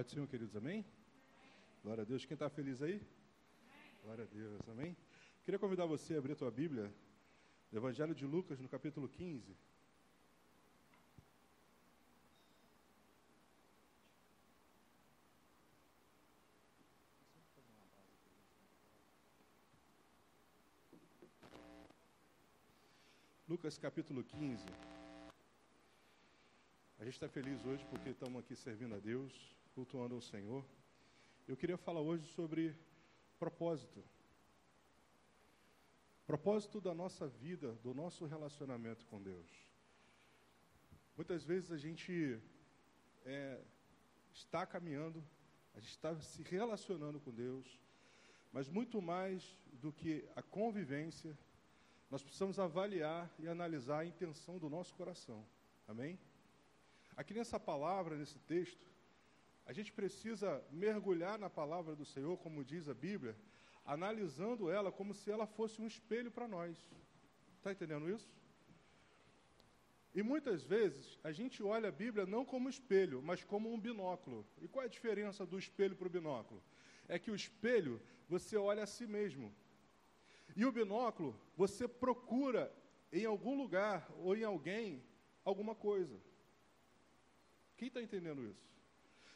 Pode do Senhor, queridos, amém? Glória a Deus. Quem está feliz aí? Glória a Deus, amém? Queria convidar você a abrir a tua Bíblia, no Evangelho de Lucas, no capítulo 15. Lucas capítulo 15. A gente está feliz hoje porque estamos aqui servindo a Deus, cultuando ao Senhor. Eu queria falar hoje sobre propósito. Propósito da nossa vida, do nosso relacionamento com Deus. Muitas vezes a gente é, está caminhando, a gente está se relacionando com Deus, mas muito mais do que a convivência, nós precisamos avaliar e analisar a intenção do nosso coração. Amém? Aqui nessa palavra, nesse texto, a gente precisa mergulhar na palavra do Senhor, como diz a Bíblia, analisando ela como se ela fosse um espelho para nós. Está entendendo isso? E muitas vezes a gente olha a Bíblia não como espelho, mas como um binóculo. E qual é a diferença do espelho para o binóculo? É que o espelho você olha a si mesmo. E o binóculo, você procura em algum lugar ou em alguém alguma coisa. Quem está entendendo isso?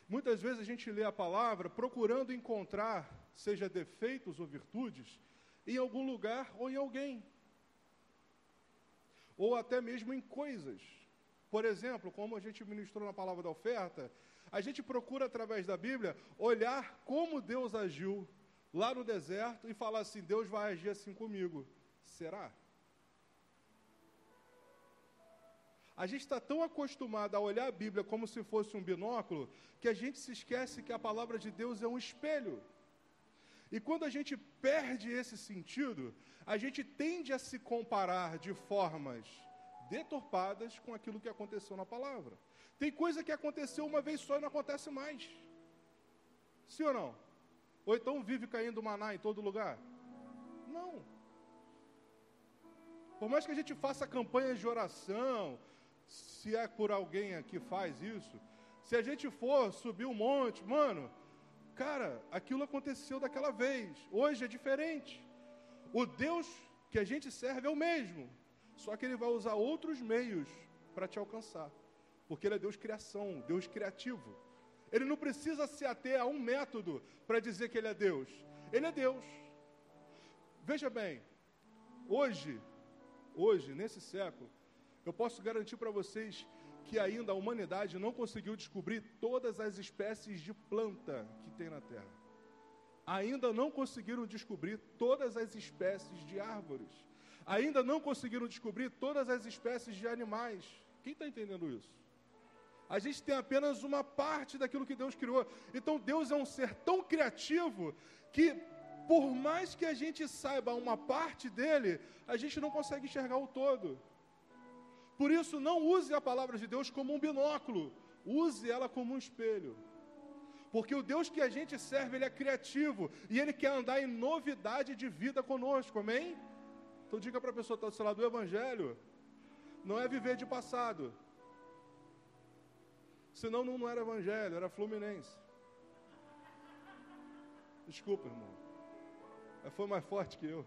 Muitas vezes a gente lê a palavra procurando encontrar, seja defeitos ou virtudes, em algum lugar ou em alguém. Ou até mesmo em coisas. Por exemplo, como a gente ministrou na palavra da oferta, a gente procura através da Bíblia olhar como Deus agiu lá no deserto e falar assim: Deus vai agir assim comigo. Será? A gente está tão acostumado a olhar a Bíblia como se fosse um binóculo que a gente se esquece que a palavra de Deus é um espelho. E quando a gente perde esse sentido, a gente tende a se comparar de formas deturpadas com aquilo que aconteceu na palavra. Tem coisa que aconteceu uma vez só e não acontece mais. Sim ou não? Ou então vive caindo maná em todo lugar? Não. Por mais que a gente faça campanhas de oração, se é por alguém que faz isso, se a gente for subir um monte, mano, cara, aquilo aconteceu daquela vez, hoje é diferente. O Deus que a gente serve é o mesmo, só que ele vai usar outros meios para te alcançar, porque ele é Deus criação, Deus criativo. Ele não precisa se ater a um método para dizer que ele é Deus. Ele é Deus. Veja bem, hoje, hoje, nesse século, eu posso garantir para vocês que ainda a humanidade não conseguiu descobrir todas as espécies de planta que tem na Terra. Ainda não conseguiram descobrir todas as espécies de árvores. Ainda não conseguiram descobrir todas as espécies de animais. Quem está entendendo isso? A gente tem apenas uma parte daquilo que Deus criou. Então Deus é um ser tão criativo que, por mais que a gente saiba uma parte dele, a gente não consegue enxergar o todo. Por isso, não use a palavra de Deus como um binóculo, use ela como um espelho. Porque o Deus que a gente serve, ele é criativo e ele quer andar em novidade de vida conosco, amém? Então diga para a pessoa que está do seu lado, o Evangelho não é viver de passado. Senão não, não era Evangelho, era Fluminense. Desculpa, irmão. Foi mais forte que eu.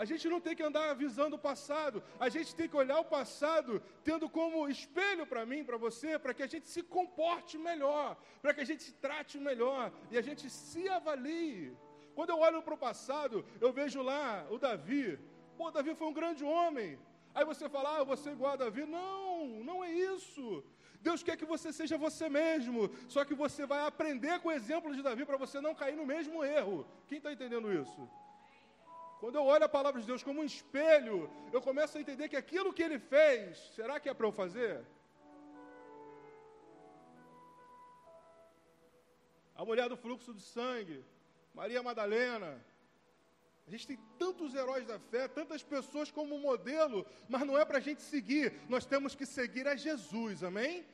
A gente não tem que andar avisando o passado, a gente tem que olhar o passado tendo como espelho para mim, para você, para que a gente se comporte melhor, para que a gente se trate melhor e a gente se avalie. Quando eu olho para o passado, eu vejo lá o Davi. Pô, Davi foi um grande homem. Aí você fala, ah, eu vou ser igual a Davi. Não, não é isso. Deus quer que você seja você mesmo, só que você vai aprender com o exemplo de Davi para você não cair no mesmo erro. Quem está entendendo isso? Quando eu olho a palavra de Deus como um espelho, eu começo a entender que aquilo que ele fez, será que é para eu fazer? A mulher do fluxo de sangue, Maria Madalena. A gente tem tantos heróis da fé, tantas pessoas como modelo, mas não é para a gente seguir, nós temos que seguir a Jesus, amém?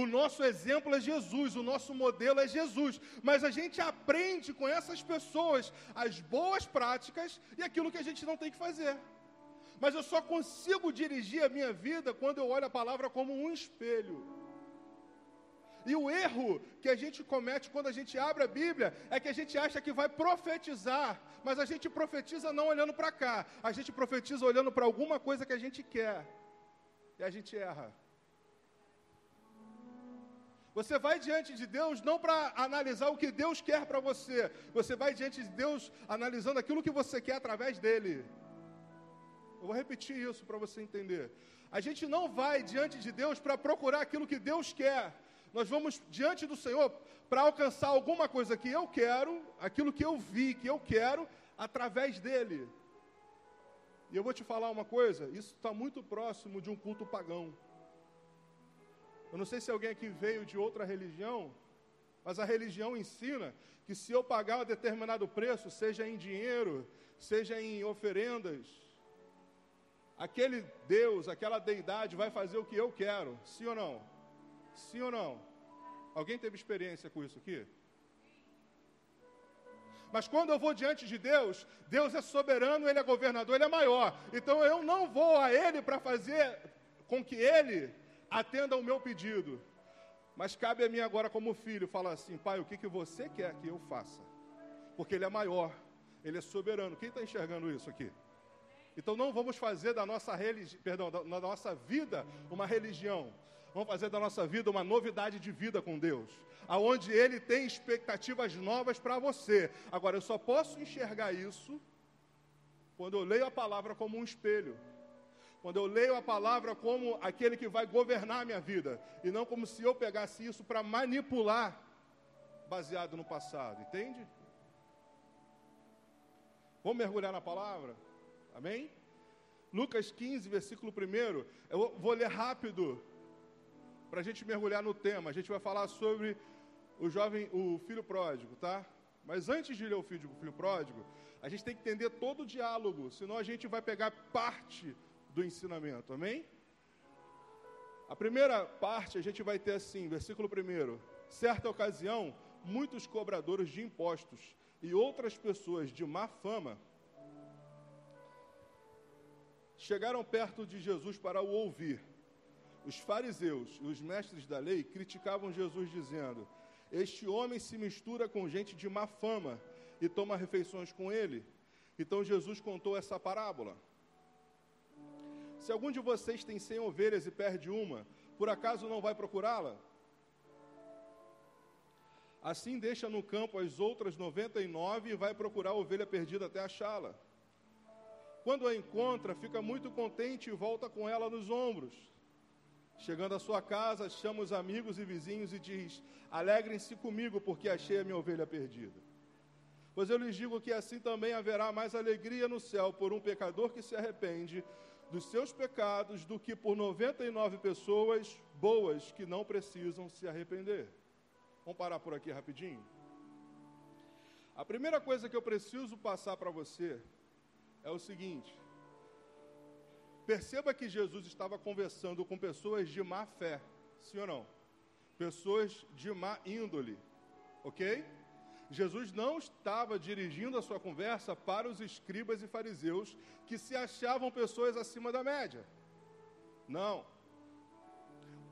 O nosso exemplo é Jesus, o nosso modelo é Jesus. Mas a gente aprende com essas pessoas as boas práticas e aquilo que a gente não tem que fazer. Mas eu só consigo dirigir a minha vida quando eu olho a palavra como um espelho. E o erro que a gente comete quando a gente abre a Bíblia é que a gente acha que vai profetizar, mas a gente profetiza não olhando para cá, a gente profetiza olhando para alguma coisa que a gente quer. E a gente erra. Você vai diante de Deus não para analisar o que Deus quer para você, você vai diante de Deus analisando aquilo que você quer através dele. Eu vou repetir isso para você entender. A gente não vai diante de Deus para procurar aquilo que Deus quer. Nós vamos diante do Senhor para alcançar alguma coisa que eu quero, aquilo que eu vi, que eu quero, através dele. E eu vou te falar uma coisa: isso está muito próximo de um culto pagão. Eu não sei se alguém aqui veio de outra religião, mas a religião ensina que se eu pagar um determinado preço, seja em dinheiro, seja em oferendas, aquele Deus, aquela deidade vai fazer o que eu quero. Sim ou não? Sim ou não? Alguém teve experiência com isso aqui? Mas quando eu vou diante de Deus, Deus é soberano, Ele é governador, Ele é maior. Então eu não vou a Ele para fazer com que Ele atenda ao meu pedido. Mas cabe a mim agora, como filho, falar assim: Pai, o que, que você quer que eu faça? Porque Ele é maior, Ele é soberano. Quem está enxergando isso aqui? Então não vamos fazer da nossa religi... perdão, da, da nossa vida uma religião. Vamos fazer da nossa vida uma novidade de vida com Deus, aonde ele tem expectativas novas para você. Agora eu só posso enxergar isso quando eu leio a palavra como um espelho. Quando eu leio a palavra como aquele que vai governar a minha vida, e não como se eu pegasse isso para manipular, baseado no passado, entende? Vamos mergulhar na palavra? Amém? Lucas 15, versículo 1. Eu vou ler rápido para a gente mergulhar no tema. A gente vai falar sobre o jovem, o filho pródigo, tá? Mas antes de ler o filho, o filho pródigo, a gente tem que entender todo o diálogo, senão a gente vai pegar parte do ensinamento, amém? A primeira parte a gente vai ter assim, versículo 1. Certa ocasião, muitos cobradores de impostos e outras pessoas de má fama chegaram perto de Jesus para o ouvir. Os fariseus e os mestres da lei criticavam Jesus, dizendo: Este homem se mistura com gente de má fama e toma refeições com ele. Então Jesus contou essa parábola. Se algum de vocês tem cem ovelhas e perde uma, por acaso não vai procurá-la? Assim deixa no campo as outras noventa e nove e vai procurar a ovelha perdida até achá-la. Quando a encontra, fica muito contente e volta com ela nos ombros. Chegando à sua casa, chama os amigos e vizinhos e diz: Alegrem-se comigo, porque achei a minha ovelha perdida. Pois eu lhes digo que assim também haverá mais alegria no céu por um pecador que se arrepende dos seus pecados do que por 99 pessoas boas que não precisam se arrepender. Vamos parar por aqui rapidinho? A primeira coisa que eu preciso passar para você é o seguinte: perceba que Jesus estava conversando com pessoas de má fé, sim ou não? Pessoas de má índole, ok? Jesus não estava dirigindo a sua conversa para os escribas e fariseus que se achavam pessoas acima da média. Não.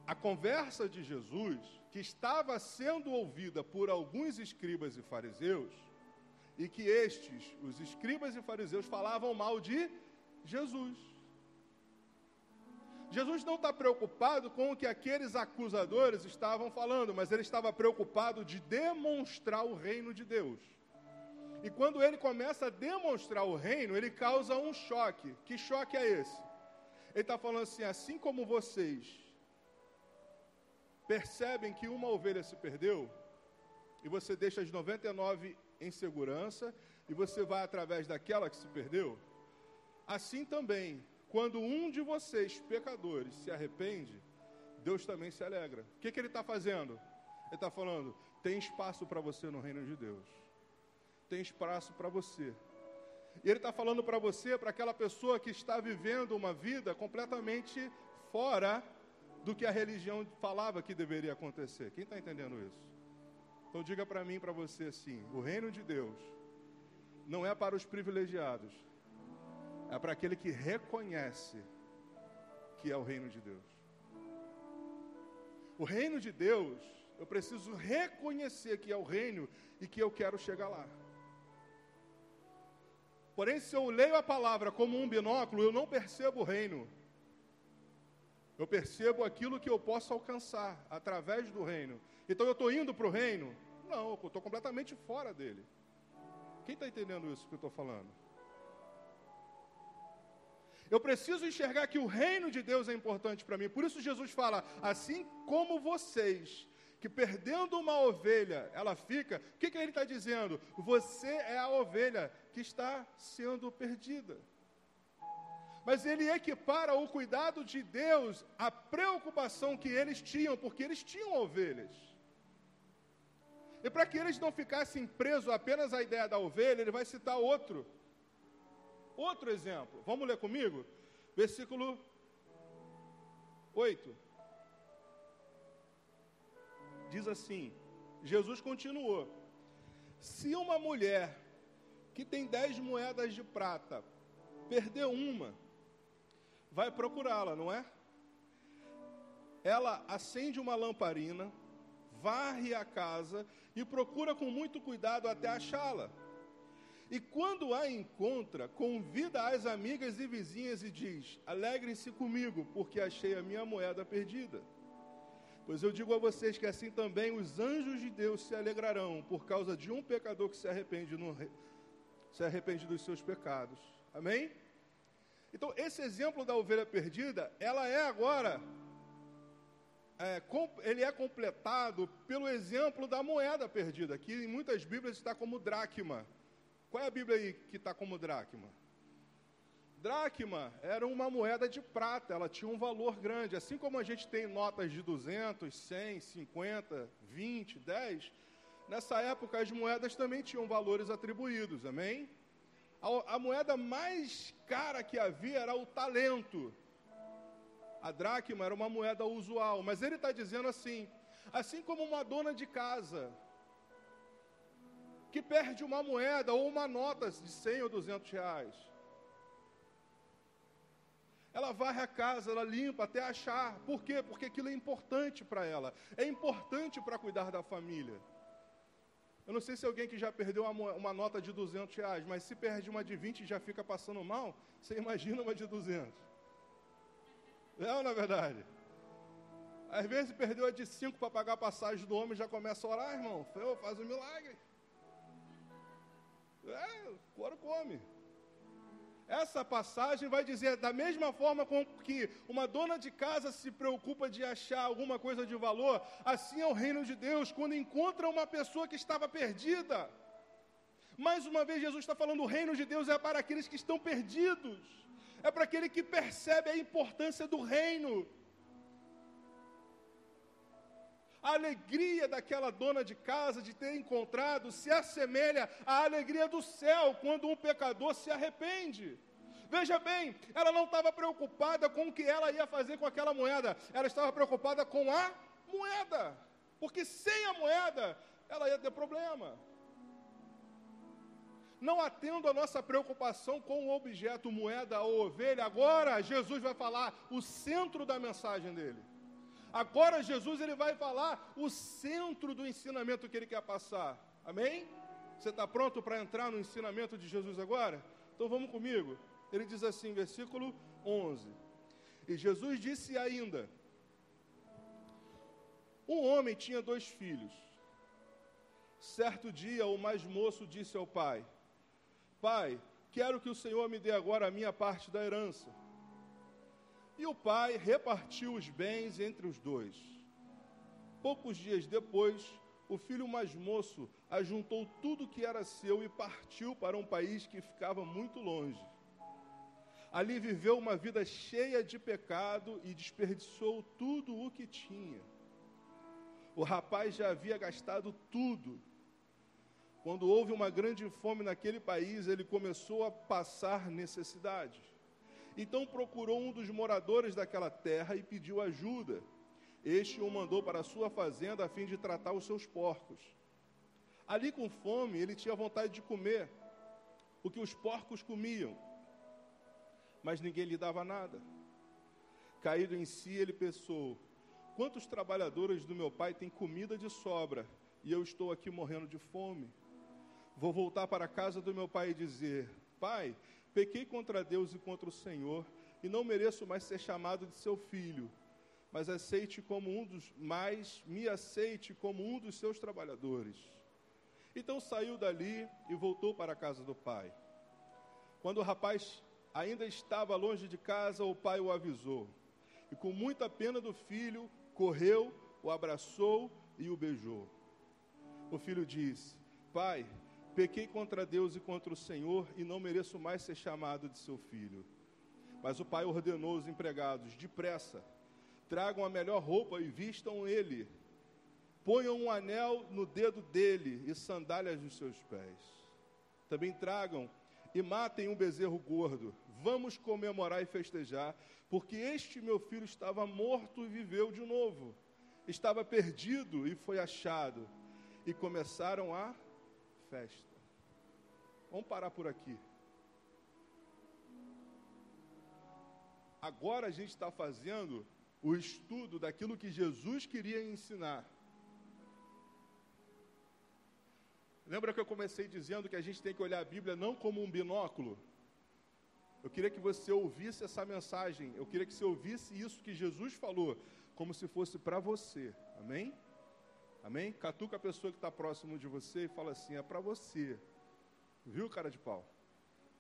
A conversa de Jesus, que estava sendo ouvida por alguns escribas e fariseus, e que estes, os escribas e fariseus, falavam mal de Jesus. Jesus não está preocupado com o que aqueles acusadores estavam falando, mas ele estava preocupado de demonstrar o reino de Deus. E quando ele começa a demonstrar o reino, ele causa um choque. Que choque é esse? Ele está falando assim: assim como vocês percebem que uma ovelha se perdeu, e você deixa as 99 em segurança e você vai através daquela que se perdeu? Assim também, quando um de vocês, pecadores, se arrepende, Deus também se alegra. O que, que ele está fazendo? Ele está falando: tem espaço para você no reino de Deus. Tem espaço para você. E ele está falando para você, para aquela pessoa que está vivendo uma vida completamente fora do que a religião falava que deveria acontecer. Quem está entendendo isso? Então diga para mim, para você assim: o reino de Deus não é para os privilegiados, é para aquele que reconhece que é o reino de Deus. O reino de Deus Eu preciso reconhecer que é o reino e que eu quero chegar lá. Porém, se eu leio a palavra como um binóculo, eu não percebo o reino. Eu percebo aquilo que eu posso alcançar através do reino. Então eu estou indo para o reino? Não, eu estou completamente fora dele. Quem está entendendo isso que eu estou falando? Eu preciso enxergar que o reino de Deus é importante para mim. Por isso Jesus fala: assim como vocês, que perdendo uma ovelha, ela fica. O que, que ele está dizendo? Você é a ovelha que está sendo perdida. Mas ele equipara o cuidado de Deus à preocupação que eles tinham, porque eles tinham ovelhas. E para que eles não ficassem presos apenas à ideia da ovelha, ele vai citar outro. Outro exemplo. Vamos ler comigo? Versículo 8. Diz assim: Jesus continuou: Se uma mulher que tem dez moedas de prata perder uma, vai procurá-la, não é? Ela acende uma lamparina, varre a casa e procura com muito cuidado até achá-la. E quando a encontra, convida as amigas e vizinhas e diz: Alegrem-se comigo, porque achei a minha moeda perdida. Pois eu digo a vocês que assim também os anjos de Deus se alegrarão por causa de um pecador que se arrepende, no, se arrepende dos seus pecados. Amém? Então, esse exemplo da ovelha perdida, ela é agora é, ele é completado pelo exemplo da moeda perdida, que em muitas Bíblias está como dracma. Qual é a Bíblia aí que está como dracma? Dracma era uma moeda de prata, ela tinha um valor grande. Assim como a gente tem notas de 200, 100, 50, 20, 10, nessa época as moedas também tinham valores atribuídos, amém? A, a moeda mais cara que havia era o talento. A dracma era uma moeda usual, mas ele está dizendo assim: assim como uma dona de casa que perde uma moeda ou uma nota de 100 ou 200 reais, ela varre a casa, ela limpa até achar. Por quê? Porque aquilo é importante para ela, é importante para cuidar da família. Eu não sei se alguém que já perdeu uma, uma, nota de 200 reais, mas se perde uma de 20 e já fica passando mal, você imagina uma de 200. Não, na verdade. Às vezes perdeu a de cinco para pagar a passagem do homem já começa a orar, irmão. Faz um milagre. É, o come. Essa passagem vai dizer, da mesma forma com que uma dona de casa se preocupa de achar alguma coisa de valor, assim é o reino de Deus, quando encontra uma pessoa que estava perdida. Mais uma vez, Jesus está falando: o reino de Deus é para aqueles que estão perdidos é para aquele que percebe a importância do reino. A alegria daquela dona de casa de ter encontrado se assemelha à alegria do céu quando um pecador se arrepende. Veja bem, ela não estava preocupada com o que ela ia fazer com aquela moeda, ela estava preocupada com a moeda, porque sem a moeda ela ia ter problema não atendo a nossa preocupação com o objeto, moeda ou ovelha. Agora Jesus vai falar o centro da mensagem dele. Agora Jesus ele vai falar o centro do ensinamento que ele quer passar. Amém? Você está pronto para entrar no ensinamento de Jesus agora? Então vamos comigo. Ele diz assim, versículo 11: E Jesus disse ainda: Um homem tinha dois filhos. Certo dia, o mais moço disse ao pai: Pai, quero que o Senhor me dê agora a minha parte da herança. E o pai repartiu os bens entre os dois. Poucos dias depois, o filho mais moço ajuntou tudo que era seu e partiu para um país que ficava muito longe. Ali viveu uma vida cheia de pecado e desperdiçou tudo o que tinha. O rapaz já havia gastado tudo quando houve uma grande fome naquele país, ele começou a passar necessidade. Então procurou um dos moradores daquela terra e pediu ajuda. Este o mandou para a sua fazenda a fim de tratar os seus porcos. Ali com fome, ele tinha vontade de comer o que os porcos comiam, mas ninguém lhe dava nada. Caído em si, ele pensou: Quantos trabalhadores do meu pai têm comida de sobra e eu estou aqui morrendo de fome? Vou voltar para a casa do meu pai e dizer: Pai, pequei contra Deus e contra o Senhor e não mereço mais ser chamado de seu filho. Mas aceite como um dos mais me aceite como um dos seus trabalhadores. Então saiu dali e voltou para a casa do pai. Quando o rapaz ainda estava longe de casa, o pai o avisou. E com muita pena do filho, correu, o abraçou e o beijou. O filho disse: Pai, pequei contra Deus e contra o Senhor e não mereço mais ser chamado de seu filho. Mas o pai ordenou os empregados: Depressa, tragam a melhor roupa e vistam ele. Ponham um anel no dedo dele e sandálias nos seus pés. Também tragam e matem um bezerro gordo. Vamos comemorar e festejar, porque este meu filho estava morto e viveu de novo. Estava perdido e foi achado. E começaram a festa. Vamos parar por aqui. Agora a gente está fazendo o estudo daquilo que Jesus queria ensinar. Lembra que eu comecei dizendo que a gente tem que olhar a Bíblia não como um binóculo? Eu queria que você ouvisse essa mensagem, eu queria que você ouvisse isso que Jesus falou, como se fosse para você. Amém? Amém? Catuca a pessoa que está próximo de você e fala assim: é para você. Viu, cara de pau?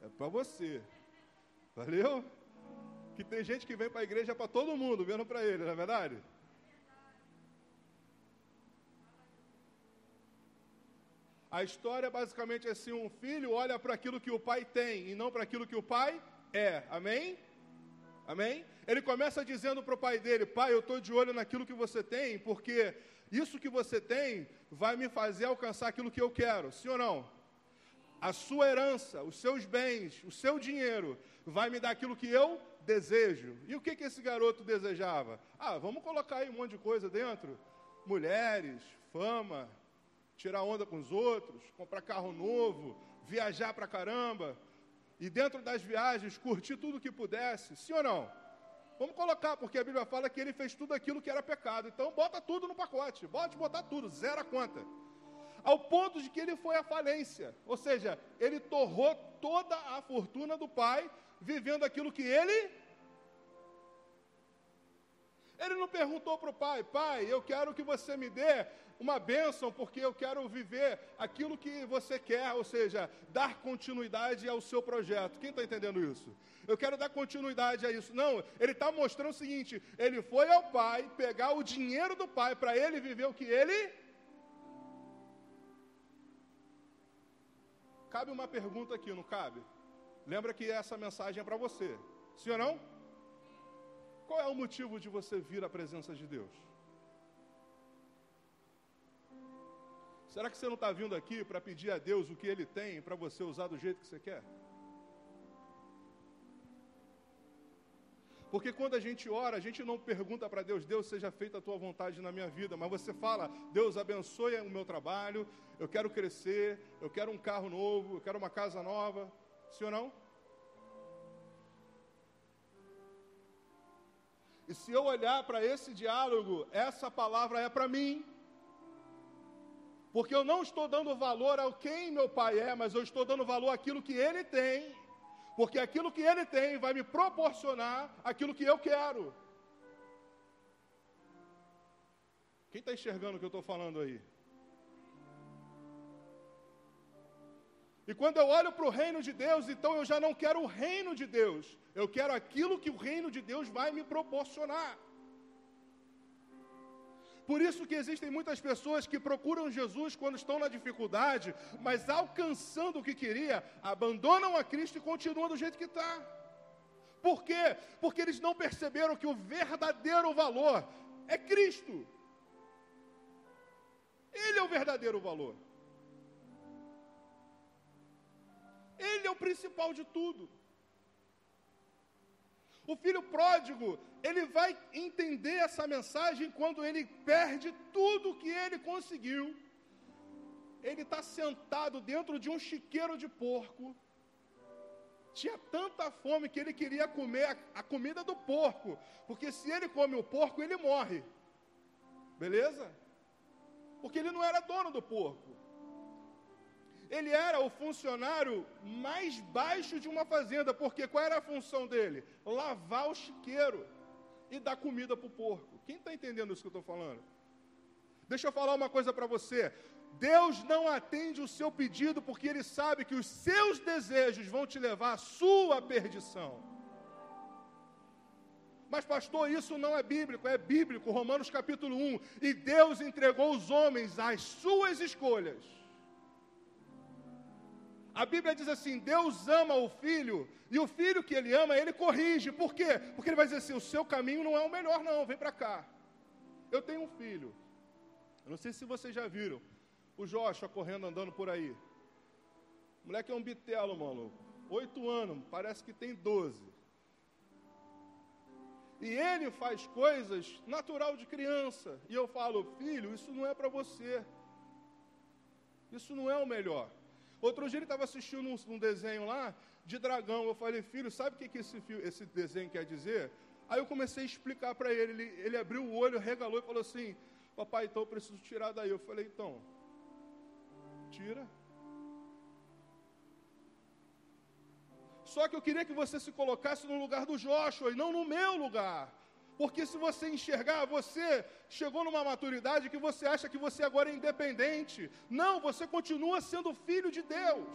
É para você. Valeu? Que tem gente que vem para a igreja para todo mundo, vendo para ele, não é verdade? A história basicamente é assim: um filho olha para aquilo que o pai tem e não para aquilo que o pai é. Amém? Amém? Ele começa dizendo para o pai dele: Pai, eu estou de olho naquilo que você tem, porque isso que você tem vai me fazer alcançar aquilo que eu quero. Sim ou não? A sua herança, os seus bens, o seu dinheiro vai me dar aquilo que eu desejo. E o que, que esse garoto desejava? Ah, vamos colocar aí um monte de coisa dentro: mulheres, fama, tirar onda com os outros, comprar carro novo, viajar pra caramba, e dentro das viagens curtir tudo que pudesse, sim ou não? Vamos colocar, porque a Bíblia fala que ele fez tudo aquilo que era pecado. Então bota tudo no pacote, bota botar tudo, zero a conta. Ao ponto de que ele foi à falência. Ou seja, ele torrou toda a fortuna do pai, vivendo aquilo que ele ele não perguntou para o pai, pai, eu quero que você me dê uma bênção, porque eu quero viver aquilo que você quer, ou seja, dar continuidade ao seu projeto. Quem está entendendo isso? Eu quero dar continuidade a isso. Não, ele está mostrando o seguinte: ele foi ao pai pegar o dinheiro do pai para ele viver o que ele. Cabe uma pergunta aqui, não cabe? Lembra que essa mensagem é para você, sim ou não? Qual é o motivo de você vir à presença de Deus? Será que você não está vindo aqui para pedir a Deus o que Ele tem para você usar do jeito que você quer? Porque quando a gente ora, a gente não pergunta para Deus, Deus seja feita a tua vontade na minha vida, mas você fala, Deus abençoe o meu trabalho, eu quero crescer, eu quero um carro novo, eu quero uma casa nova. Sim ou não? E se eu olhar para esse diálogo, essa palavra é para mim. Porque eu não estou dando valor ao quem meu pai é, mas eu estou dando valor àquilo que ele tem. Porque aquilo que ele tem vai me proporcionar aquilo que eu quero. Quem está enxergando o que eu estou falando aí? E quando eu olho para o reino de Deus, então eu já não quero o reino de Deus, eu quero aquilo que o reino de Deus vai me proporcionar. Por isso que existem muitas pessoas que procuram Jesus quando estão na dificuldade, mas alcançando o que queria, abandonam a Cristo e continuam do jeito que está. Por quê? Porque eles não perceberam que o verdadeiro valor é Cristo. Ele é o verdadeiro valor. Ele é o principal de tudo. O filho pródigo, ele vai entender essa mensagem quando ele perde tudo que ele conseguiu. Ele está sentado dentro de um chiqueiro de porco. Tinha tanta fome que ele queria comer a, a comida do porco, porque se ele come o porco, ele morre. Beleza? Porque ele não era dono do porco. Ele era o funcionário mais baixo de uma fazenda, porque qual era a função dele? Lavar o chiqueiro e dar comida para o porco. Quem está entendendo isso que eu estou falando? Deixa eu falar uma coisa para você. Deus não atende o seu pedido porque Ele sabe que os seus desejos vão te levar à sua perdição. Mas, pastor, isso não é bíblico, é bíblico, Romanos capítulo 1. E Deus entregou os homens às suas escolhas. A Bíblia diz assim: Deus ama o filho, e o filho que ele ama, ele corrige. Por quê? Porque ele vai dizer assim: o seu caminho não é o melhor, não, vem para cá. Eu tenho um filho. Eu não sei se vocês já viram o Joshua correndo, andando por aí. O moleque é um bitelo, maluco. Oito anos, parece que tem doze. E ele faz coisas natural de criança. E eu falo, filho, isso não é para você. Isso não é o melhor. Outro dia ele estava assistindo um, um, desenho lá de dragão. Eu falei, filho, sabe o que, que esse, esse desenho quer dizer? Aí eu comecei a explicar para ele. ele. Ele abriu o olho, regalou e falou assim: Papai, então eu preciso tirar daí. Eu falei, então, tira. Só que eu queria que você se colocasse no lugar do Joshua e não no meu lugar. Porque se você enxergar, você chegou numa maturidade que você acha que você agora é independente. Não, você continua sendo filho de Deus.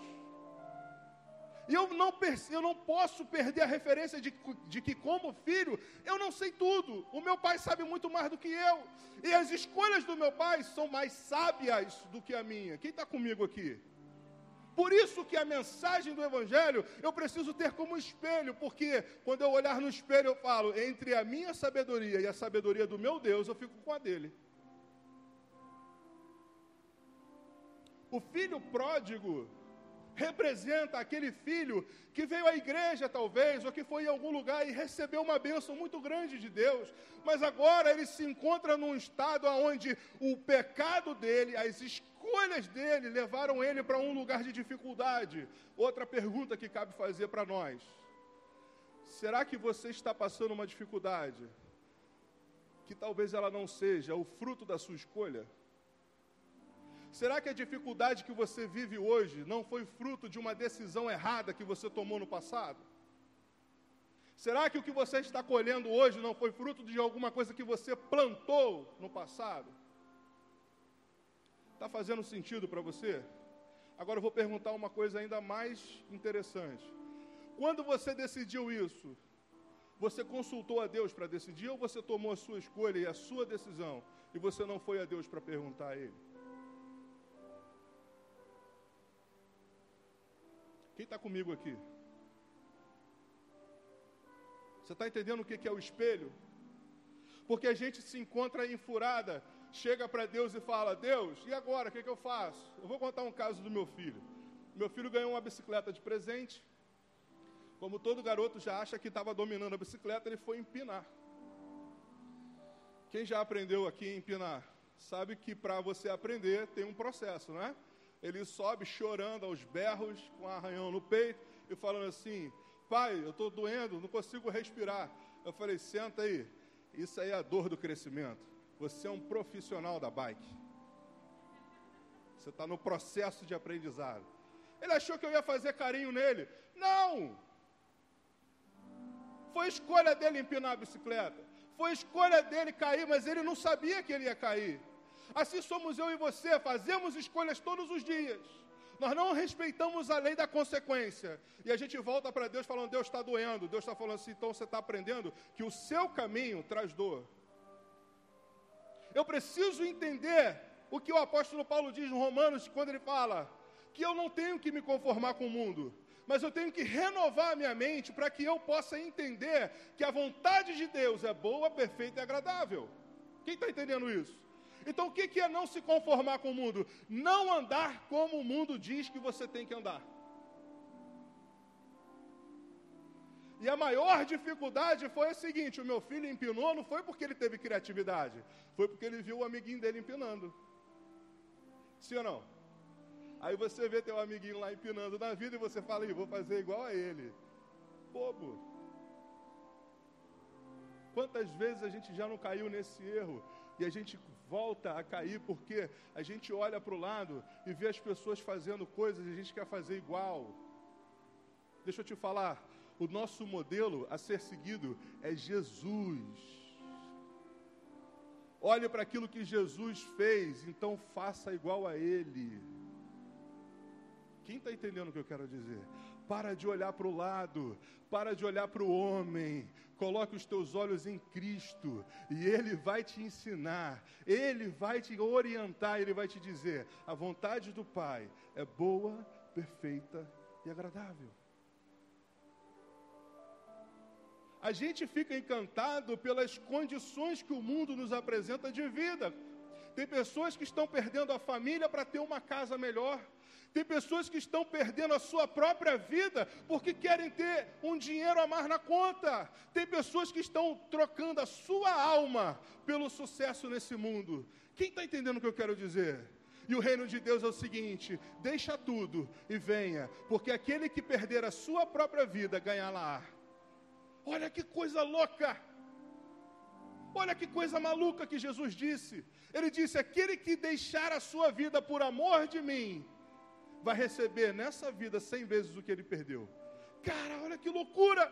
E eu não, eu não posso perder a referência de, de que, como filho, eu não sei tudo. O meu pai sabe muito mais do que eu. E as escolhas do meu pai são mais sábias do que a minha. Quem está comigo aqui? Por isso que a mensagem do Evangelho eu preciso ter como espelho, porque quando eu olhar no espelho eu falo, entre a minha sabedoria e a sabedoria do meu Deus, eu fico com a dele. O filho pródigo representa aquele filho que veio à igreja, talvez, ou que foi em algum lugar e recebeu uma bênção muito grande de Deus, mas agora ele se encontra num estado onde o pecado dele, as escolhas dele levaram ele para um lugar de dificuldade. Outra pergunta que cabe fazer para nós: será que você está passando uma dificuldade que talvez ela não seja o fruto da sua escolha? Será que a dificuldade que você vive hoje não foi fruto de uma decisão errada que você tomou no passado? Será que o que você está colhendo hoje não foi fruto de alguma coisa que você plantou no passado? Está fazendo sentido para você? Agora eu vou perguntar uma coisa ainda mais interessante. Quando você decidiu isso, você consultou a Deus para decidir ou você tomou a sua escolha e a sua decisão e você não foi a Deus para perguntar a Ele? Quem está comigo aqui? Você está entendendo o que é o espelho? Porque a gente se encontra em furada chega para Deus e fala: Deus, e agora? O que, que eu faço? Eu vou contar um caso do meu filho. Meu filho ganhou uma bicicleta de presente. Como todo garoto já acha que estava dominando a bicicleta, ele foi empinar. Quem já aprendeu aqui a empinar, sabe que para você aprender tem um processo, não é? Ele sobe chorando aos berros, com um arranhão no peito, e falando assim: Pai, eu estou doendo, não consigo respirar. Eu falei: Senta aí, isso aí é a dor do crescimento. Você é um profissional da bike. Você está no processo de aprendizado. Ele achou que eu ia fazer carinho nele. Não! Foi escolha dele empinar a bicicleta. Foi escolha dele cair, mas ele não sabia que ele ia cair. Assim somos eu e você, fazemos escolhas todos os dias. Nós não respeitamos a lei da consequência. E a gente volta para Deus falando: Deus está doendo. Deus está falando assim, então você está aprendendo que o seu caminho traz dor. Eu preciso entender o que o apóstolo Paulo diz no Romanos, quando ele fala que eu não tenho que me conformar com o mundo, mas eu tenho que renovar a minha mente para que eu possa entender que a vontade de Deus é boa, perfeita e agradável. Quem está entendendo isso? Então, o que é não se conformar com o mundo? Não andar como o mundo diz que você tem que andar. E a maior dificuldade foi a seguinte: o meu filho empinou, não foi porque ele teve criatividade, foi porque ele viu o amiguinho dele empinando. Sim ou não? Aí você vê teu amiguinho lá empinando na vida e você fala, vou fazer igual a ele. Bobo. Quantas vezes a gente já não caiu nesse erro e a gente volta a cair porque a gente olha para o lado e vê as pessoas fazendo coisas e a gente quer fazer igual. Deixa eu te falar, o nosso modelo a ser seguido é Jesus. Olhe para aquilo que Jesus fez, então faça igual a Ele. Quem está entendendo o que eu quero dizer? Para de olhar para o lado, para de olhar para o homem, coloque os teus olhos em Cristo e Ele vai te ensinar, Ele vai te orientar, Ele vai te dizer: a vontade do Pai é boa, perfeita e agradável. A gente fica encantado pelas condições que o mundo nos apresenta de vida. Tem pessoas que estão perdendo a família para ter uma casa melhor. Tem pessoas que estão perdendo a sua própria vida porque querem ter um dinheiro a mais na conta. Tem pessoas que estão trocando a sua alma pelo sucesso nesse mundo. Quem está entendendo o que eu quero dizer? E o reino de Deus é o seguinte: deixa tudo e venha, porque aquele que perder a sua própria vida ganha lá. Olha que coisa louca! Olha que coisa maluca que Jesus disse. Ele disse: aquele que deixar a sua vida por amor de mim, vai receber nessa vida cem vezes o que ele perdeu. Cara, olha que loucura!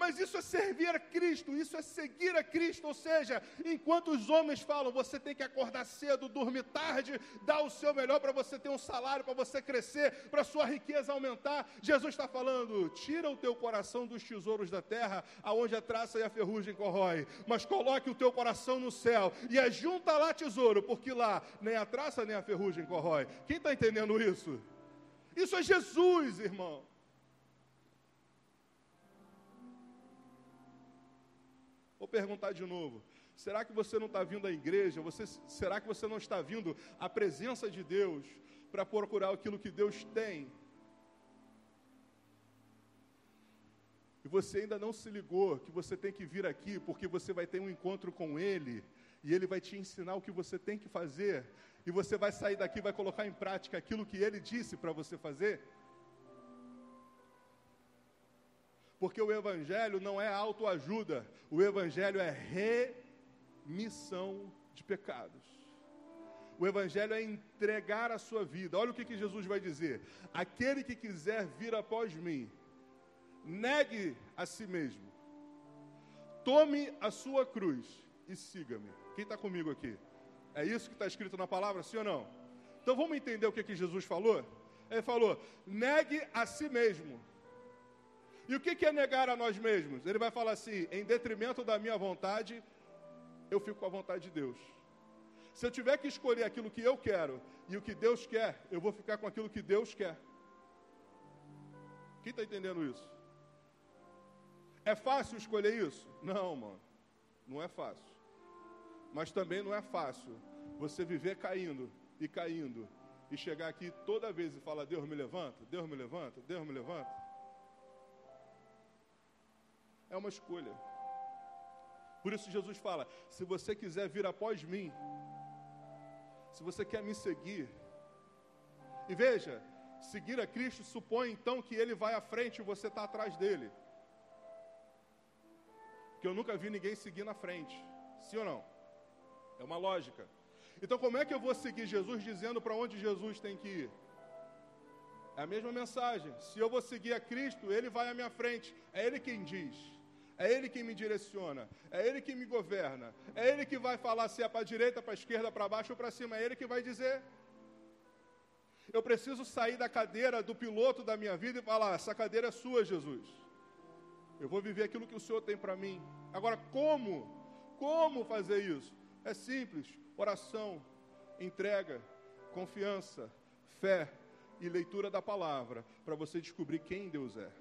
Mas isso é servir a Cristo, isso é seguir a Cristo. Ou seja, enquanto os homens falam, você tem que acordar cedo, dormir tarde, dar o seu melhor para você ter um salário, para você crescer, para sua riqueza aumentar. Jesus está falando: tira o teu coração dos tesouros da terra, aonde a traça e a ferrugem corrói, mas coloque o teu coração no céu e ajunta lá tesouro, porque lá nem a traça nem a ferrugem corrói. Quem está entendendo isso? Isso é Jesus, irmão. Perguntar de novo. Será que você não está vindo à igreja? Você, será que você não está vindo à presença de Deus para procurar aquilo que Deus tem? E você ainda não se ligou que você tem que vir aqui porque você vai ter um encontro com Ele e Ele vai te ensinar o que você tem que fazer e você vai sair daqui e vai colocar em prática aquilo que ele disse para você fazer? Porque o evangelho não é autoajuda, o evangelho é remissão de pecados. O evangelho é entregar a sua vida. Olha o que, que Jesus vai dizer: aquele que quiser vir após mim, negue a si mesmo, tome a sua cruz e siga-me. Quem está comigo aqui? É isso que está escrito na palavra, sim ou não? Então vamos entender o que, que Jesus falou? Ele falou: negue a si mesmo. E o que, é negar a nós mesmos? Ele vai falar assim: em detrimento da minha vontade, eu fico com a vontade de Deus. Se eu tiver que escolher aquilo que eu quero e o que Deus quer, eu vou ficar com aquilo que Deus quer. Quem está entendendo isso? É fácil escolher isso? Não, mano. Não é fácil. Mas também não é fácil você viver caindo e caindo e chegar aqui toda vez e falar: Deus me levanta, Deus me levanta, Deus me levanta. É uma escolha. Por isso Jesus fala: se você quiser vir após mim, se você quer me seguir, e veja, seguir a Cristo supõe então que ele vai à frente e você está atrás dele. Que eu nunca vi ninguém seguir na frente, sim ou não? É uma lógica. Então, como é que eu vou seguir Jesus dizendo para onde Jesus tem que ir? É a mesma mensagem. Se eu vou seguir a Cristo, Ele vai à minha frente. É Ele quem diz. É Ele quem me direciona. É Ele que me governa. É Ele que vai falar se é para a direita, para a esquerda, para baixo ou para cima. É Ele que vai dizer. Eu preciso sair da cadeira do piloto da minha vida e falar: essa cadeira é sua, Jesus. Eu vou viver aquilo que o Senhor tem para mim. Agora, como? Como fazer isso? É simples: oração, entrega, confiança, fé e leitura da palavra para você descobrir quem Deus é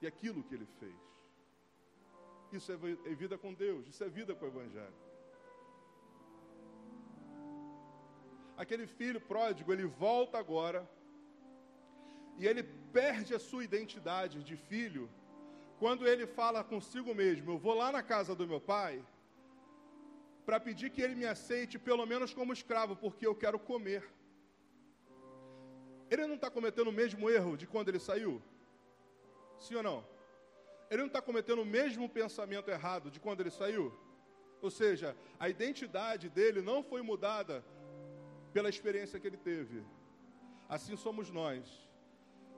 e aquilo que Ele fez. Isso é, é vida com Deus, isso é vida com o Evangelho. Aquele filho pródigo, ele volta agora e ele perde a sua identidade de filho quando ele fala consigo mesmo: Eu vou lá na casa do meu pai para pedir que ele me aceite, pelo menos como escravo, porque eu quero comer. Ele não está cometendo o mesmo erro de quando ele saiu? Sim ou não? Ele não está cometendo o mesmo pensamento errado de quando ele saiu? Ou seja, a identidade dele não foi mudada pela experiência que ele teve. Assim somos nós.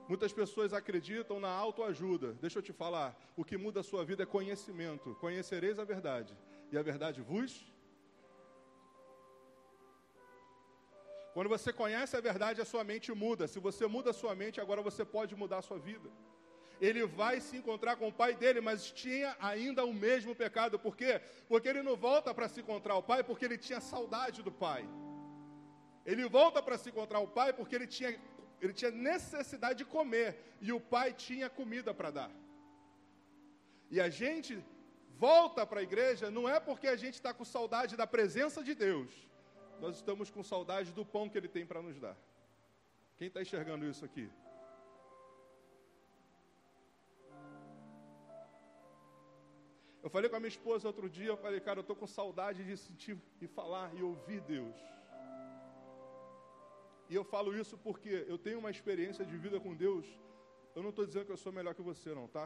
Muitas pessoas acreditam na autoajuda. Deixa eu te falar, o que muda a sua vida é conhecimento. Conhecereis a verdade, e a verdade vos Quando você conhece a verdade, a sua mente muda. Se você muda a sua mente, agora você pode mudar a sua vida. Ele vai se encontrar com o pai dele, mas tinha ainda o mesmo pecado. Por quê? Porque ele não volta para se encontrar o pai porque ele tinha saudade do pai. Ele volta para se encontrar o pai porque ele tinha, ele tinha necessidade de comer e o pai tinha comida para dar. E a gente volta para a igreja não é porque a gente está com saudade da presença de Deus nós estamos com saudade do pão que Ele tem para nos dar. Quem está enxergando isso aqui? Eu falei com a minha esposa outro dia, eu falei, cara, eu estou com saudade de sentir e falar e ouvir Deus. E eu falo isso porque eu tenho uma experiência de vida com Deus. Eu não estou dizendo que eu sou melhor que você, não, tá?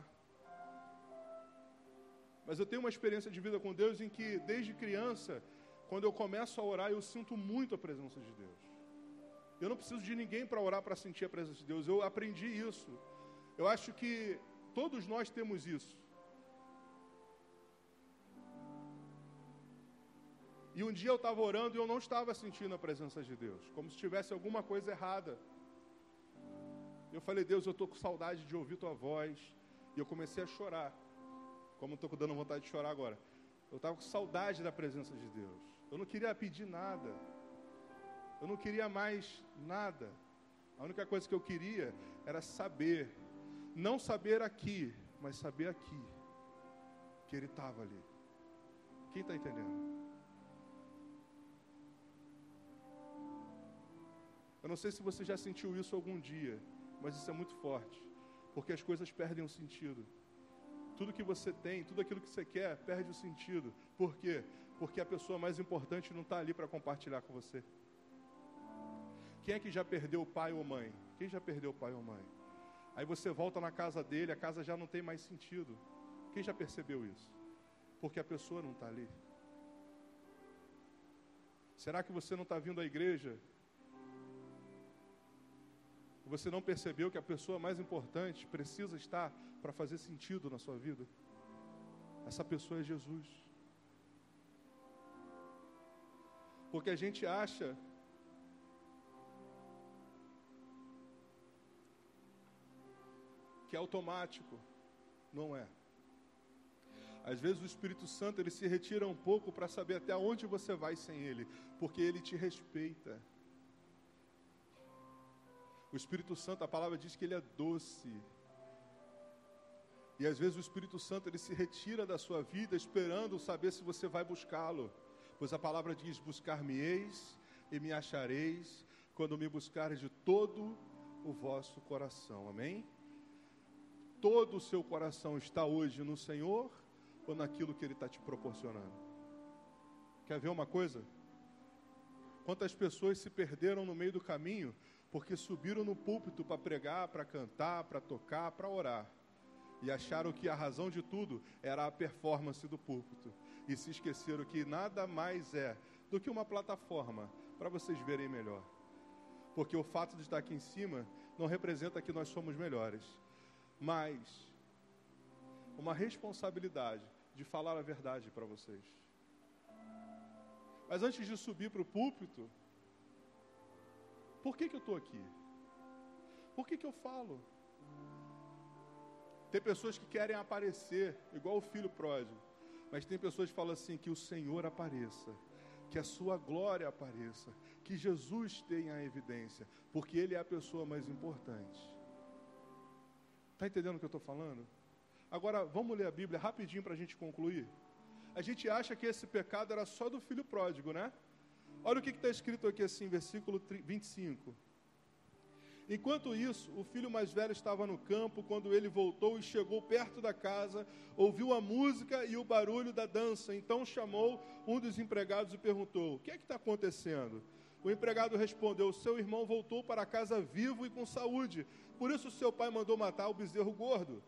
Mas eu tenho uma experiência de vida com Deus em que, desde criança, quando eu começo a orar, eu sinto muito a presença de Deus. Eu não preciso de ninguém para orar para sentir a presença de Deus. Eu aprendi isso. Eu acho que todos nós temos isso. E um dia eu estava orando e eu não estava sentindo a presença de Deus, como se tivesse alguma coisa errada. Eu falei, Deus, eu estou com saudade de ouvir tua voz. E eu comecei a chorar, como estou dando vontade de chorar agora. Eu estava com saudade da presença de Deus. Eu não queria pedir nada. Eu não queria mais nada. A única coisa que eu queria era saber. Não saber aqui, mas saber aqui. Que Ele estava ali. Quem está entendendo? Eu não sei se você já sentiu isso algum dia, mas isso é muito forte. Porque as coisas perdem o sentido. Tudo que você tem, tudo aquilo que você quer, perde o sentido. Por quê? porque a pessoa mais importante não está ali para compartilhar com você. Quem é que já perdeu pai ou mãe? Quem já perdeu pai ou mãe? Aí você volta na casa dele, a casa já não tem mais sentido. Quem já percebeu isso? Porque a pessoa não está ali. Será que você não está vindo à igreja? Você não percebeu que a pessoa mais importante precisa estar para fazer sentido na sua vida? Essa pessoa é Jesus. Porque a gente acha que é automático. Não é. Às vezes o Espírito Santo ele se retira um pouco para saber até onde você vai sem ele, porque ele te respeita. O Espírito Santo, a palavra diz que ele é doce. E às vezes o Espírito Santo ele se retira da sua vida esperando saber se você vai buscá-lo. Pois a palavra diz: Buscar-me-eis e me achareis, quando me buscares de todo o vosso coração. Amém? Todo o seu coração está hoje no Senhor ou naquilo que Ele está te proporcionando? Quer ver uma coisa? Quantas pessoas se perderam no meio do caminho porque subiram no púlpito para pregar, para cantar, para tocar, para orar e acharam que a razão de tudo era a performance do púlpito e se esqueceram que nada mais é do que uma plataforma para vocês verem melhor. Porque o fato de estar aqui em cima não representa que nós somos melhores, mas uma responsabilidade de falar a verdade para vocês. Mas antes de subir para o púlpito, por que, que eu estou aqui? Por que, que eu falo? Tem pessoas que querem aparecer, igual o filho pródigo. Mas tem pessoas que falam assim: que o Senhor apareça, que a sua glória apareça, que Jesus tenha a evidência, porque Ele é a pessoa mais importante. Está entendendo o que eu estou falando? Agora, vamos ler a Bíblia rapidinho para a gente concluir. A gente acha que esse pecado era só do filho pródigo, né? Olha o que está escrito aqui assim, versículo 25. Enquanto isso, o filho mais velho estava no campo quando ele voltou e chegou perto da casa, ouviu a música e o barulho da dança. Então chamou um dos empregados e perguntou: O que é que está acontecendo? O empregado respondeu: Seu irmão voltou para casa vivo e com saúde, por isso seu pai mandou matar o bezerro gordo.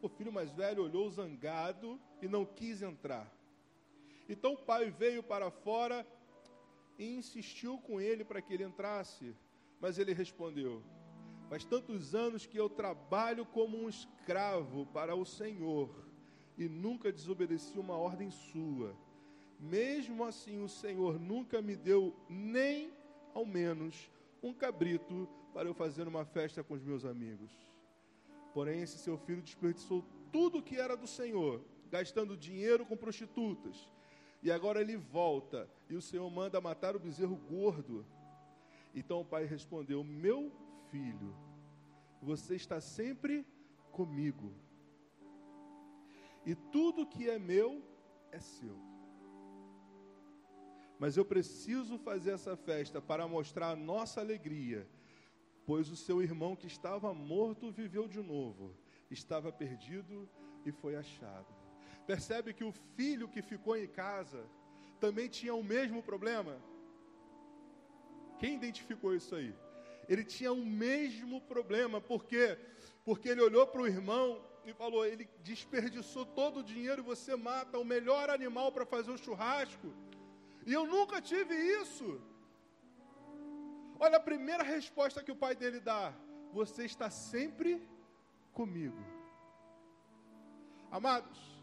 O filho mais velho olhou zangado e não quis entrar. Então o pai veio para fora e insistiu com ele para que ele entrasse. Mas ele respondeu: Faz tantos anos que eu trabalho como um escravo para o Senhor e nunca desobedeci uma ordem sua. Mesmo assim, o Senhor nunca me deu nem ao menos um cabrito para eu fazer uma festa com os meus amigos. Porém, esse seu filho desperdiçou tudo que era do Senhor, gastando dinheiro com prostitutas. E agora ele volta e o Senhor manda matar o bezerro gordo. Então o pai respondeu: Meu filho, você está sempre comigo. E tudo que é meu é seu. Mas eu preciso fazer essa festa para mostrar a nossa alegria, pois o seu irmão que estava morto viveu de novo, estava perdido e foi achado. Percebe que o filho que ficou em casa também tinha o mesmo problema? Quem identificou isso aí? Ele tinha o mesmo problema, por quê? Porque ele olhou para o irmão e falou: ele desperdiçou todo o dinheiro e você mata o melhor animal para fazer o churrasco. E eu nunca tive isso. Olha a primeira resposta que o pai dele dá: Você está sempre comigo. Amados,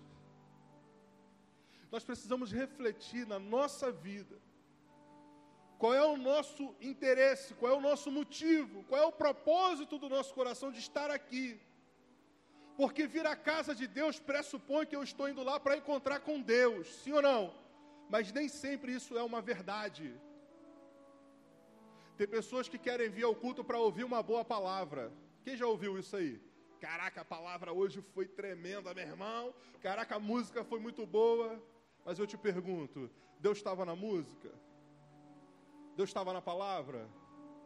nós precisamos refletir na nossa vida. Qual é o nosso interesse? Qual é o nosso motivo? Qual é o propósito do nosso coração de estar aqui? Porque vir à casa de Deus pressupõe que eu estou indo lá para encontrar com Deus, sim ou não? Mas nem sempre isso é uma verdade. Tem pessoas que querem vir ao culto para ouvir uma boa palavra. Quem já ouviu isso aí? Caraca, a palavra hoje foi tremenda, meu irmão. Caraca, a música foi muito boa. Mas eu te pergunto: Deus estava na música? Deus estava na palavra?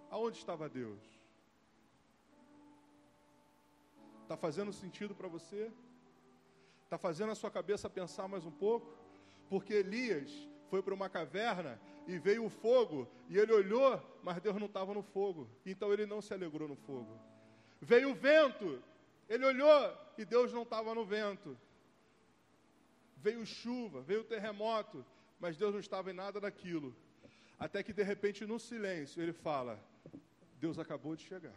Aonde estava Deus? Está fazendo sentido para você? Está fazendo a sua cabeça pensar mais um pouco? Porque Elias foi para uma caverna e veio o fogo, e ele olhou, mas Deus não estava no fogo, então ele não se alegrou no fogo. Veio o vento, ele olhou e Deus não estava no vento. Veio chuva, veio terremoto, mas Deus não estava em nada daquilo. Até que de repente, no silêncio, ele fala: Deus acabou de chegar.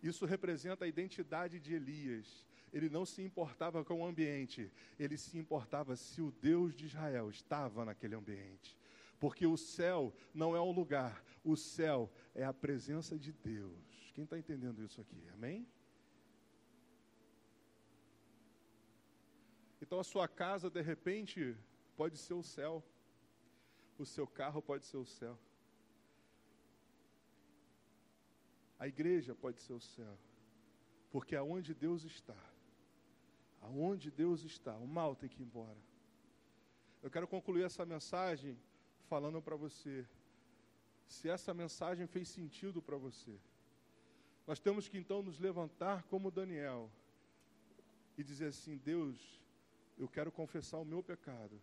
Isso representa a identidade de Elias. Ele não se importava com o ambiente, ele se importava se o Deus de Israel estava naquele ambiente. Porque o céu não é um lugar, o céu é a presença de Deus. Quem está entendendo isso aqui? Amém? Então a sua casa, de repente, pode ser o céu, o seu carro pode ser o céu. A igreja pode ser o céu. Porque aonde Deus está, aonde Deus está, o mal tem que ir embora. Eu quero concluir essa mensagem falando para você, se essa mensagem fez sentido para você. Nós temos que então nos levantar como Daniel e dizer assim: Deus, eu quero confessar o meu pecado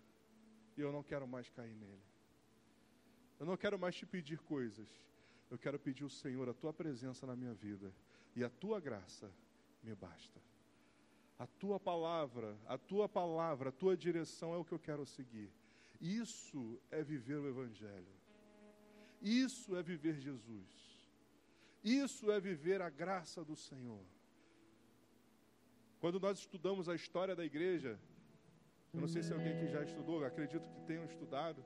e eu não quero mais cair nele. Eu não quero mais te pedir coisas, eu quero pedir ao Senhor a tua presença na minha vida e a tua graça me basta. A tua palavra, a tua palavra, a tua direção é o que eu quero seguir. Isso é viver o Evangelho. Isso é viver Jesus. Isso é viver a graça do Senhor. Quando nós estudamos a história da igreja, eu não sei se alguém que já estudou, acredito que tenham estudado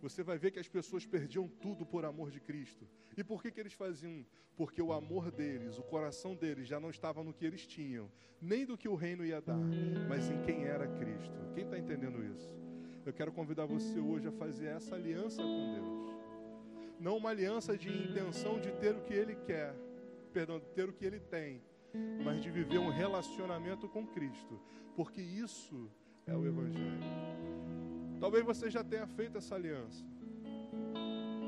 você vai ver que as pessoas perdiam tudo por amor de Cristo. E por que, que eles faziam? Porque o amor deles, o coração deles já não estava no que eles tinham, nem do que o reino ia dar, mas em quem era Cristo. Quem está entendendo isso? Eu quero convidar você hoje a fazer essa aliança com Deus. Não uma aliança de intenção de ter o que Ele quer, perdão, de ter o que Ele tem, mas de viver um relacionamento com Cristo, porque isso é o Evangelho. Talvez você já tenha feito essa aliança.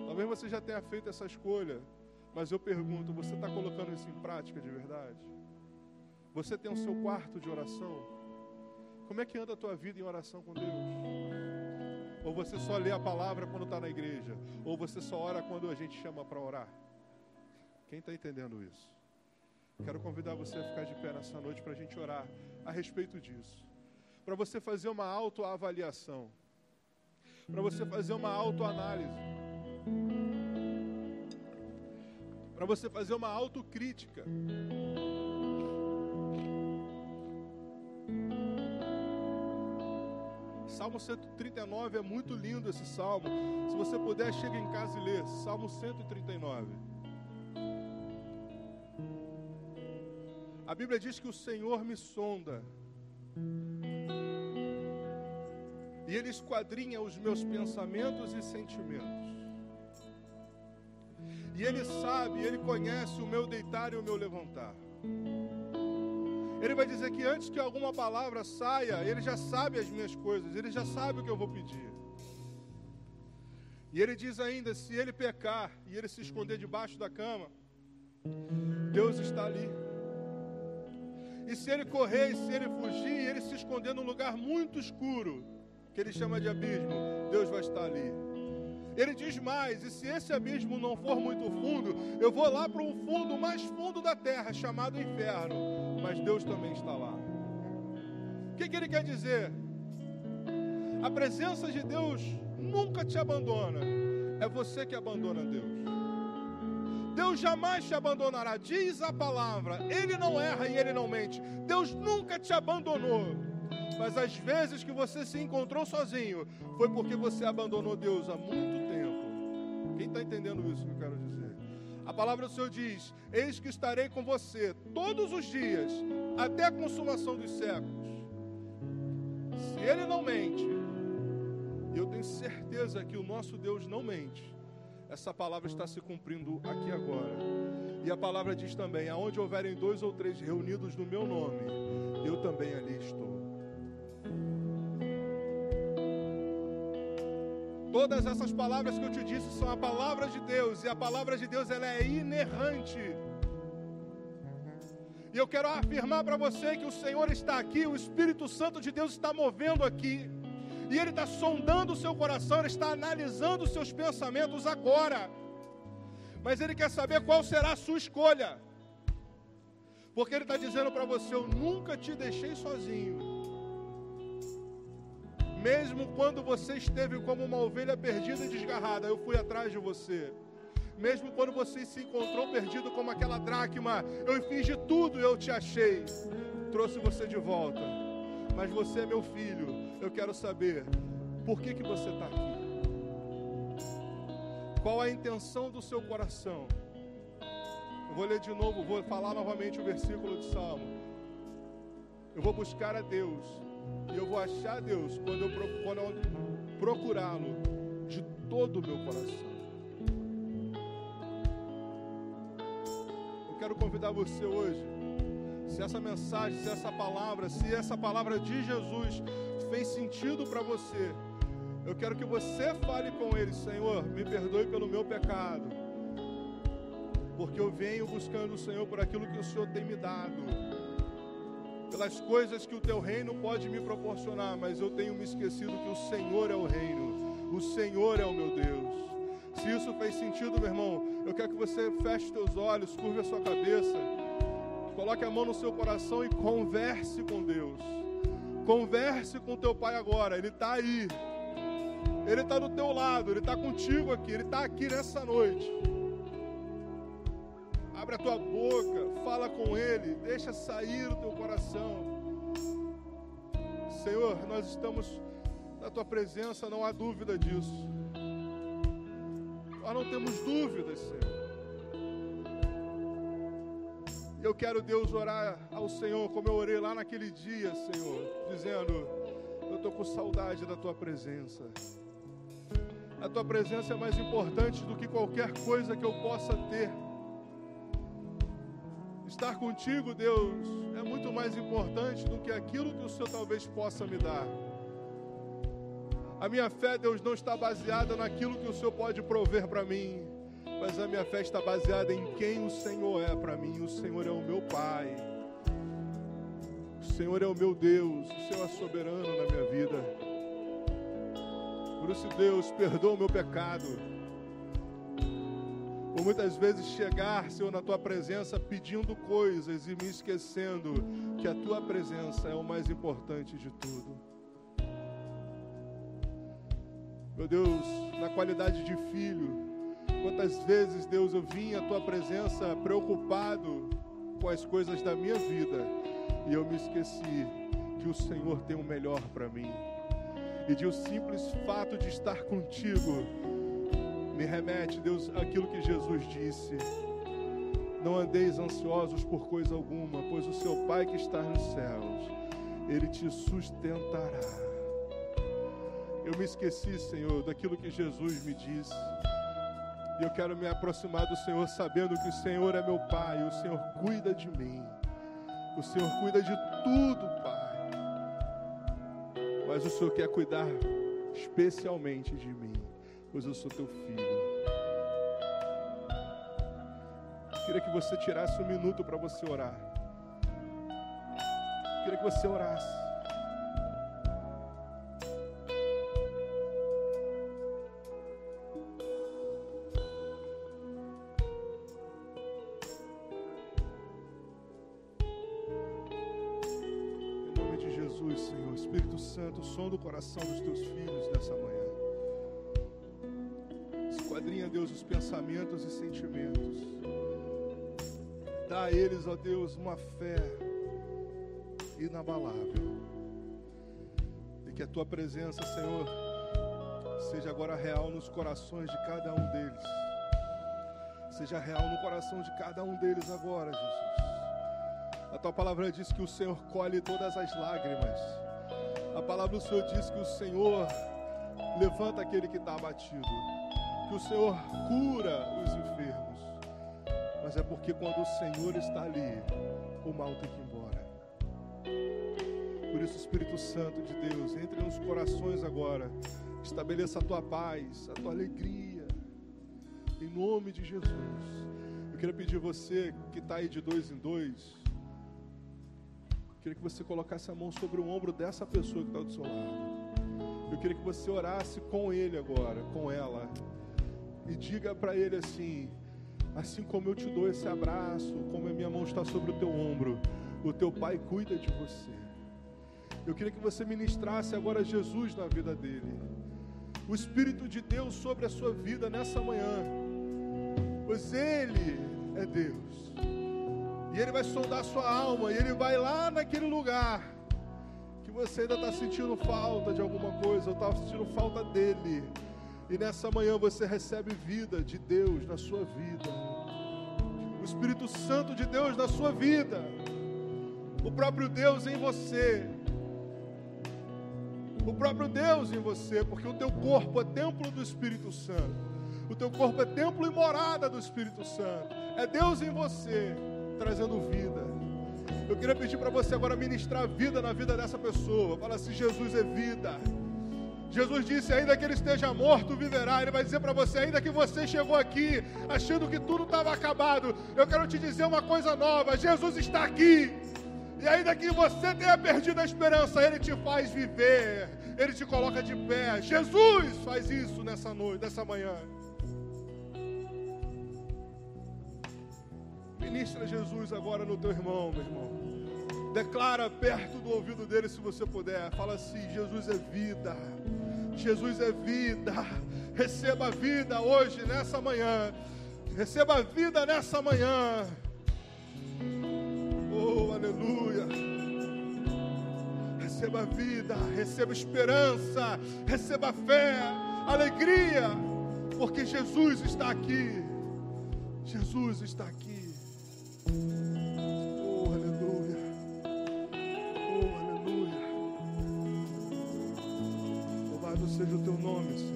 Talvez você já tenha feito essa escolha. Mas eu pergunto: você está colocando isso em prática de verdade? Você tem o seu quarto de oração? Como é que anda a tua vida em oração com Deus? Ou você só lê a palavra quando está na igreja? Ou você só ora quando a gente chama para orar? Quem está entendendo isso? Quero convidar você a ficar de pé nessa noite para a gente orar a respeito disso. Para você fazer uma autoavaliação. Para você fazer uma autoanálise. Para você fazer uma autocrítica. Salmo 139 é muito lindo esse salmo. Se você puder, chega em casa e lê. Salmo 139. A Bíblia diz que o Senhor me sonda. E Ele esquadrinha os meus pensamentos e sentimentos. E Ele sabe, Ele conhece o meu deitar e o meu levantar. Ele vai dizer que antes que alguma palavra saia, Ele já sabe as minhas coisas, Ele já sabe o que eu vou pedir. E Ele diz ainda: se Ele pecar e Ele se esconder debaixo da cama, Deus está ali. E se ele correr, e se ele fugir, e ele se esconder num lugar muito escuro, que ele chama de abismo, Deus vai estar ali. Ele diz mais: e se esse abismo não for muito fundo, eu vou lá para o fundo mais fundo da terra, chamado inferno, mas Deus também está lá. O que, que ele quer dizer? A presença de Deus nunca te abandona, é você que abandona Deus. Deus jamais te abandonará, diz a palavra. Ele não erra e ele não mente. Deus nunca te abandonou. Mas as vezes que você se encontrou sozinho, foi porque você abandonou Deus há muito tempo. Quem está entendendo isso que eu quero dizer? A palavra do Senhor diz: Eis que estarei com você todos os dias, até a consumação dos séculos. Se Ele não mente, eu tenho certeza que o nosso Deus não mente essa palavra está se cumprindo aqui agora. E a palavra diz também: aonde houverem dois ou três reunidos no meu nome, eu também ali estou. Todas essas palavras que eu te disse são a palavra de Deus, e a palavra de Deus ela é inerrante. E eu quero afirmar para você que o Senhor está aqui, o Espírito Santo de Deus está movendo aqui e Ele está sondando o seu coração, Ele está analisando os seus pensamentos agora. Mas Ele quer saber qual será a sua escolha. Porque Ele está dizendo para você: Eu nunca te deixei sozinho. Mesmo quando você esteve como uma ovelha perdida e desgarrada, eu fui atrás de você. Mesmo quando você se encontrou perdido como aquela dracma, eu fiz de tudo eu te achei. Trouxe você de volta. Mas você é meu filho eu quero saber por que, que você está aqui. Qual a intenção do seu coração? Eu vou ler de novo, vou falar novamente o versículo de Salmo. Eu vou buscar a Deus e eu vou achar Deus quando eu, procurá-lo de todo o meu coração. Eu quero convidar você hoje, se essa mensagem, se essa palavra, se essa palavra de Jesus fez sentido para você, eu quero que você fale com Ele, Senhor, me perdoe pelo meu pecado, porque eu venho buscando o Senhor por aquilo que o Senhor tem me dado, pelas coisas que o Teu reino pode me proporcionar, mas eu tenho me esquecido que o Senhor é o reino, o Senhor é o meu Deus. Se isso fez sentido, meu irmão, eu quero que você feche seus olhos, curve a sua cabeça, coloque a mão no seu coração e converse com Deus. Converse com teu pai agora, ele está aí. Ele está do teu lado, ele está contigo aqui, ele está aqui nessa noite. Abre a tua boca, fala com ele, deixa sair o teu coração. Senhor, nós estamos na tua presença, não há dúvida disso. Nós não temos dúvidas, Senhor. Eu quero, Deus, orar ao Senhor como eu orei lá naquele dia, Senhor, dizendo: Eu estou com saudade da tua presença. A tua presença é mais importante do que qualquer coisa que eu possa ter. Estar contigo, Deus, é muito mais importante do que aquilo que o Senhor talvez possa me dar. A minha fé, Deus, não está baseada naquilo que o Senhor pode prover para mim mas a minha fé está baseada em quem o Senhor é para mim. O Senhor é o meu Pai. O Senhor é o meu Deus. O Senhor é soberano na minha vida. Por isso, Deus, perdoa o meu pecado. Por muitas vezes chegar, Senhor, na tua presença pedindo coisas e me esquecendo que a tua presença é o mais importante de tudo. Meu Deus, na qualidade de filho, quantas vezes, Deus, eu vim à tua presença preocupado com as coisas da minha vida e eu me esqueci que o Senhor tem o melhor para mim. E de o simples fato de estar contigo me remete, Deus, aquilo que Jesus disse. Não andeis ansiosos por coisa alguma, pois o seu Pai que está nos céus, ele te sustentará. Eu me esqueci, Senhor, daquilo que Jesus me disse. E eu quero me aproximar do Senhor sabendo que o Senhor é meu Pai, o Senhor cuida de mim. O Senhor cuida de tudo, Pai. Mas o Senhor quer cuidar especialmente de mim, pois eu sou teu filho. Queria que você tirasse um minuto para você orar. Queria que você orasse. Senhor, Espírito Santo, som do coração dos teus filhos nessa manhã. Esquadrinha, Deus, os pensamentos e sentimentos. Dá a eles, ó Deus, uma fé inabalável. E que a tua presença, Senhor, seja agora real nos corações de cada um deles. Seja real no coração de cada um deles agora, Jesus. A tua palavra diz que o Senhor colhe todas as lágrimas. A palavra do Senhor diz que o Senhor levanta aquele que está abatido. Que o Senhor cura os enfermos. Mas é porque quando o Senhor está ali, o mal tem que ir embora. Por isso, Espírito Santo de Deus, entre nos corações agora. Estabeleça a tua paz, a tua alegria. Em nome de Jesus. Eu queria pedir você que está aí de dois em dois. Queria que você colocasse a mão sobre o ombro dessa pessoa que está do seu lado. Eu queria que você orasse com ele agora, com ela. E diga para ele assim: assim como eu te dou esse abraço, como a minha mão está sobre o teu ombro, o teu pai cuida de você. Eu queria que você ministrasse agora Jesus na vida dele. O Espírito de Deus sobre a sua vida nessa manhã. Pois Ele é Deus. E Ele vai sondar a sua alma. E Ele vai lá naquele lugar que você ainda está sentindo falta de alguma coisa, ou está sentindo falta dele. E nessa manhã você recebe vida de Deus na sua vida. O Espírito Santo de Deus na sua vida. O próprio Deus em você. O próprio Deus em você, porque o teu corpo é templo do Espírito Santo. O teu corpo é templo e morada do Espírito Santo. É Deus em você, trazendo vida. Eu queria pedir para você agora ministrar vida na vida dessa pessoa. Fala assim: Jesus é vida. Jesus disse: ainda que ele esteja morto, viverá. Ele vai dizer para você: ainda que você chegou aqui achando que tudo estava acabado, eu quero te dizer uma coisa nova: Jesus está aqui. E ainda que você tenha perdido a esperança, Ele te faz viver, Ele te coloca de pé. Jesus faz isso nessa noite, nessa manhã. Ministra Jesus agora no teu irmão, meu irmão. Declara perto do ouvido dele se você puder. Fala assim: Jesus é vida. Jesus é vida. Receba vida hoje, nessa manhã. Receba vida nessa manhã. Oh, aleluia. Receba vida, receba esperança, receba fé, alegria, porque Jesus está aqui. Jesus está aqui. Oh, aleluia. Louvado seja o teu nome, Senhor.